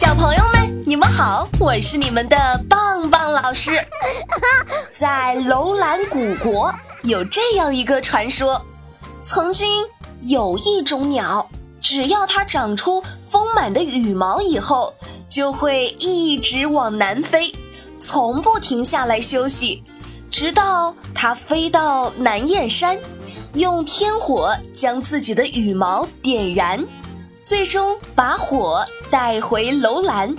小朋友们，你们好，我是你们的棒棒老师。在楼兰古国有这样一个传说：曾经有一种鸟，只要它长出丰满的羽毛以后，就会一直往南飞，从不停下来休息，直到它飞到南燕山，用天火将自己的羽毛点燃。最终把火带回楼兰，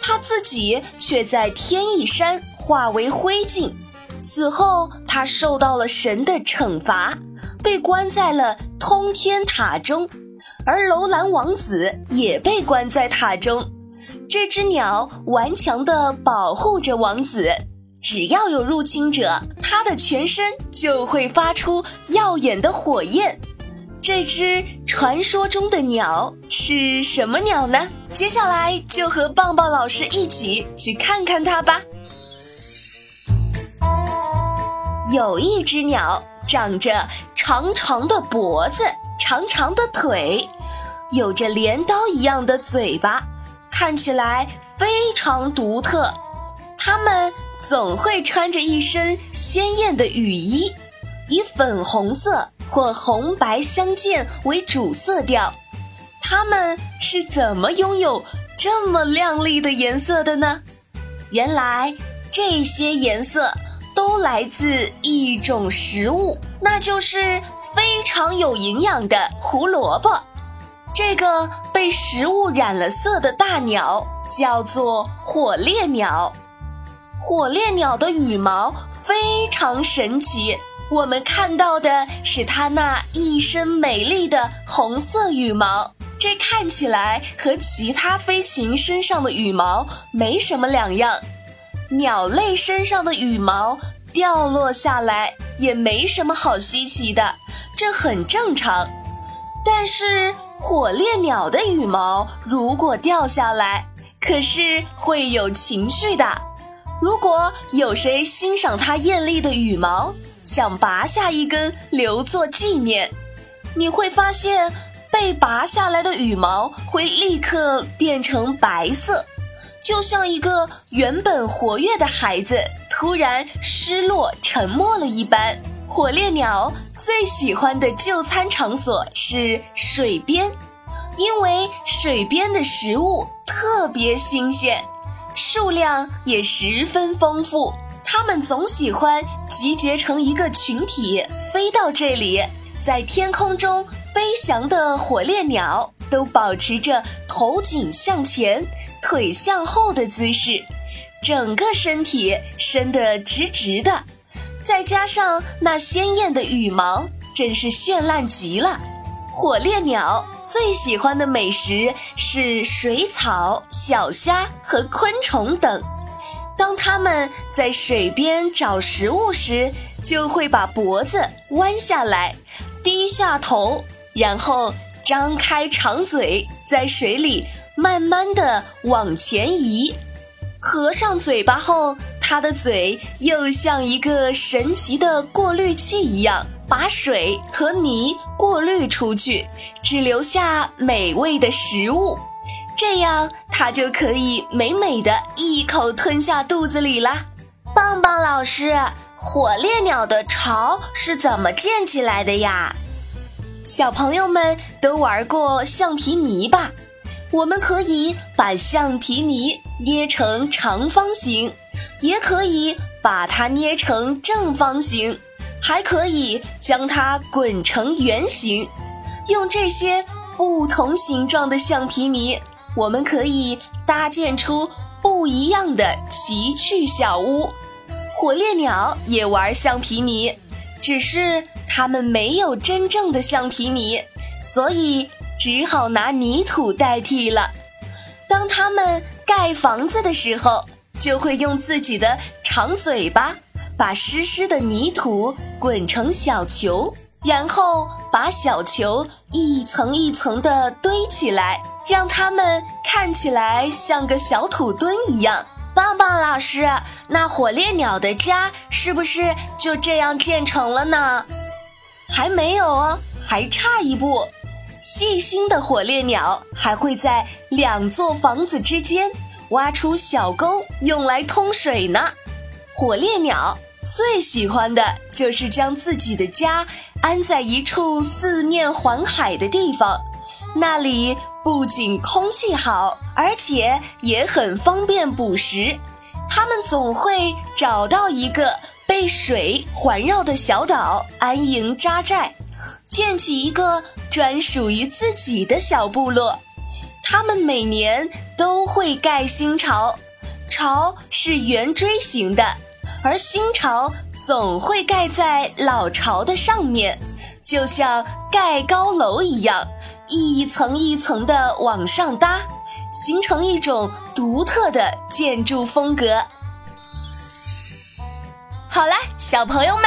他自己却在天翼山化为灰烬。死后，他受到了神的惩罚，被关在了通天塔中，而楼兰王子也被关在塔中。这只鸟顽强地保护着王子，只要有入侵者，它的全身就会发出耀眼的火焰。这只传说中的鸟是什么鸟呢？接下来就和棒棒老师一起去看看它吧。有一只鸟，长着长长的脖子、长长的腿，有着镰刀一样的嘴巴，看起来非常独特。它们总会穿着一身鲜艳的雨衣，以粉红色。或红白相间为主色调，它们是怎么拥有这么亮丽的颜色的呢？原来这些颜色都来自一种食物，那就是非常有营养的胡萝卜。这个被食物染了色的大鸟叫做火烈鸟。火烈鸟的羽毛非常神奇。我们看到的是它那一身美丽的红色羽毛，这看起来和其他飞禽身上的羽毛没什么两样。鸟类身上的羽毛掉落下来也没什么好稀奇的，这很正常。但是火烈鸟的羽毛如果掉下来，可是会有情绪的。如果有谁欣赏它艳丽的羽毛，想拔下一根留作纪念，你会发现被拔下来的羽毛会立刻变成白色，就像一个原本活跃的孩子突然失落、沉默了一般。火烈鸟最喜欢的就餐场所是水边，因为水边的食物特别新鲜，数量也十分丰富。它们总喜欢集结成一个群体飞到这里，在天空中飞翔的火烈鸟都保持着头颈向前、腿向后的姿势，整个身体伸得直直的，再加上那鲜艳的羽毛，真是绚烂极了。火烈鸟最喜欢的美食是水草、小虾和昆虫等。当它们在水边找食物时，就会把脖子弯下来，低下头，然后张开长嘴，在水里慢慢地往前移。合上嘴巴后，它的嘴又像一个神奇的过滤器一样，把水和泥过滤出去，只留下美味的食物。这样，它就可以美美的一口吞下肚子里啦。棒棒老师，火烈鸟的巢是怎么建起来的呀？小朋友们都玩过橡皮泥吧？我们可以把橡皮泥捏成长方形，也可以把它捏成正方形，还可以将它滚成圆形。用这些不同形状的橡皮泥。我们可以搭建出不一样的奇趣小屋。火烈鸟也玩橡皮泥，只是它们没有真正的橡皮泥，所以只好拿泥土代替了。当它们盖房子的时候，就会用自己的长嘴巴把湿湿的泥土滚成小球，然后把小球一层一层地堆起来。让它们看起来像个小土墩一样。棒棒老师，那火烈鸟的家是不是就这样建成了呢？还没有哦，还差一步。细心的火烈鸟还会在两座房子之间挖出小沟，用来通水呢。火烈鸟最喜欢的就是将自己的家安在一处四面环海的地方，那里不仅空气好，而且也很方便捕食。它们总会找到一个被水环绕的小岛，安营扎寨。建起一个专属于自己的小部落，他们每年都会盖新巢，巢是圆锥形的，而新巢总会盖在老巢的上面，就像盖高楼一样，一层一层的往上搭，形成一种独特的建筑风格。好啦，小朋友们，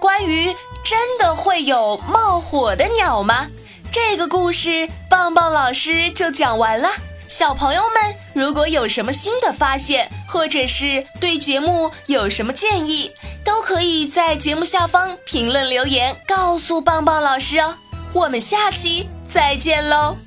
关于。真的会有冒火的鸟吗？这个故事棒棒老师就讲完了。小朋友们，如果有什么新的发现，或者是对节目有什么建议，都可以在节目下方评论留言告诉棒棒老师哦。我们下期再见喽！